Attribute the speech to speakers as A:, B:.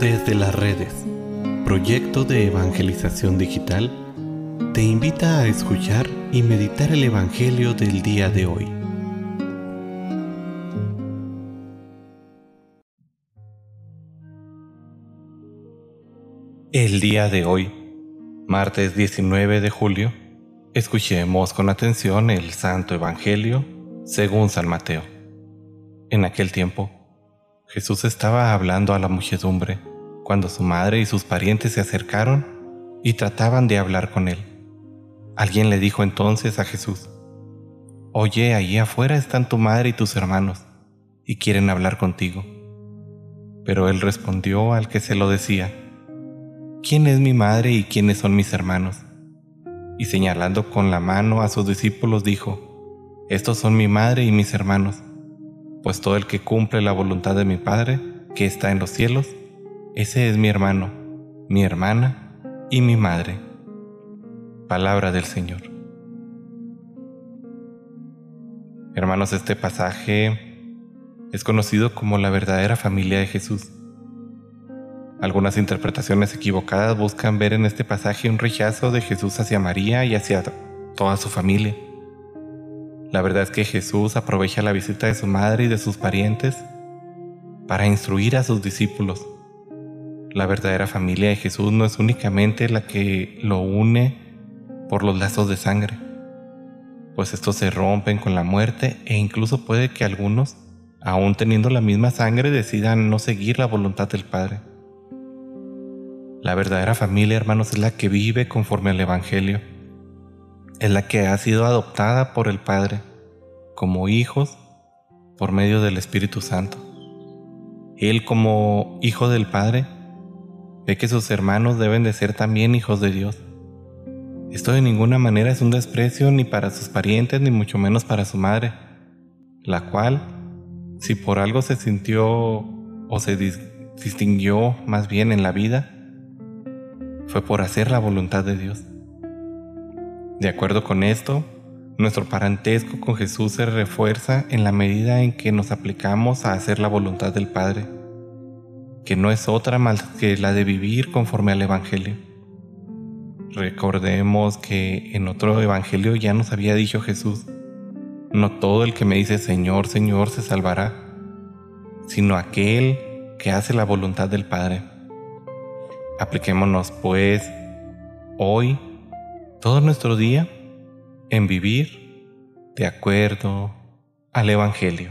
A: Desde las redes, proyecto de evangelización digital, te invita a escuchar y meditar el Evangelio del día de hoy. El día de hoy, martes 19 de julio, escuchemos con atención el Santo Evangelio según San Mateo. En aquel tiempo, Jesús estaba hablando a la muchedumbre cuando su madre y sus parientes se acercaron y trataban de hablar con él. Alguien le dijo entonces a Jesús, Oye, allí afuera están tu madre y tus hermanos, y quieren hablar contigo. Pero él respondió al que se lo decía, ¿quién es mi madre y quiénes son mis hermanos? Y señalando con la mano a sus discípulos dijo, Estos son mi madre y mis hermanos pues todo el que cumple la voluntad de mi Padre, que está en los cielos, ese es mi hermano, mi hermana y mi madre. Palabra del Señor. Hermanos, este pasaje es conocido como la verdadera familia de Jesús. Algunas interpretaciones equivocadas buscan ver en este pasaje un rechazo de Jesús hacia María y hacia toda su familia. La verdad es que Jesús aprovecha la visita de su madre y de sus parientes para instruir a sus discípulos. La verdadera familia de Jesús no es únicamente la que lo une por los lazos de sangre, pues estos se rompen con la muerte e incluso puede que algunos, aún teniendo la misma sangre, decidan no seguir la voluntad del Padre. La verdadera familia, hermanos, es la que vive conforme al Evangelio es la que ha sido adoptada por el Padre como hijos por medio del Espíritu Santo. Él como hijo del Padre ve que sus hermanos deben de ser también hijos de Dios. Esto de ninguna manera es un desprecio ni para sus parientes ni mucho menos para su madre, la cual, si por algo se sintió o se distinguió más bien en la vida, fue por hacer la voluntad de Dios. De acuerdo con esto, nuestro parentesco con Jesús se refuerza en la medida en que nos aplicamos a hacer la voluntad del Padre, que no es otra más que la de vivir conforme al Evangelio. Recordemos que en otro Evangelio ya nos había dicho Jesús, no todo el que me dice Señor, Señor se salvará, sino aquel que hace la voluntad del Padre. Apliquémonos pues hoy todo nuestro día en vivir de acuerdo al Evangelio.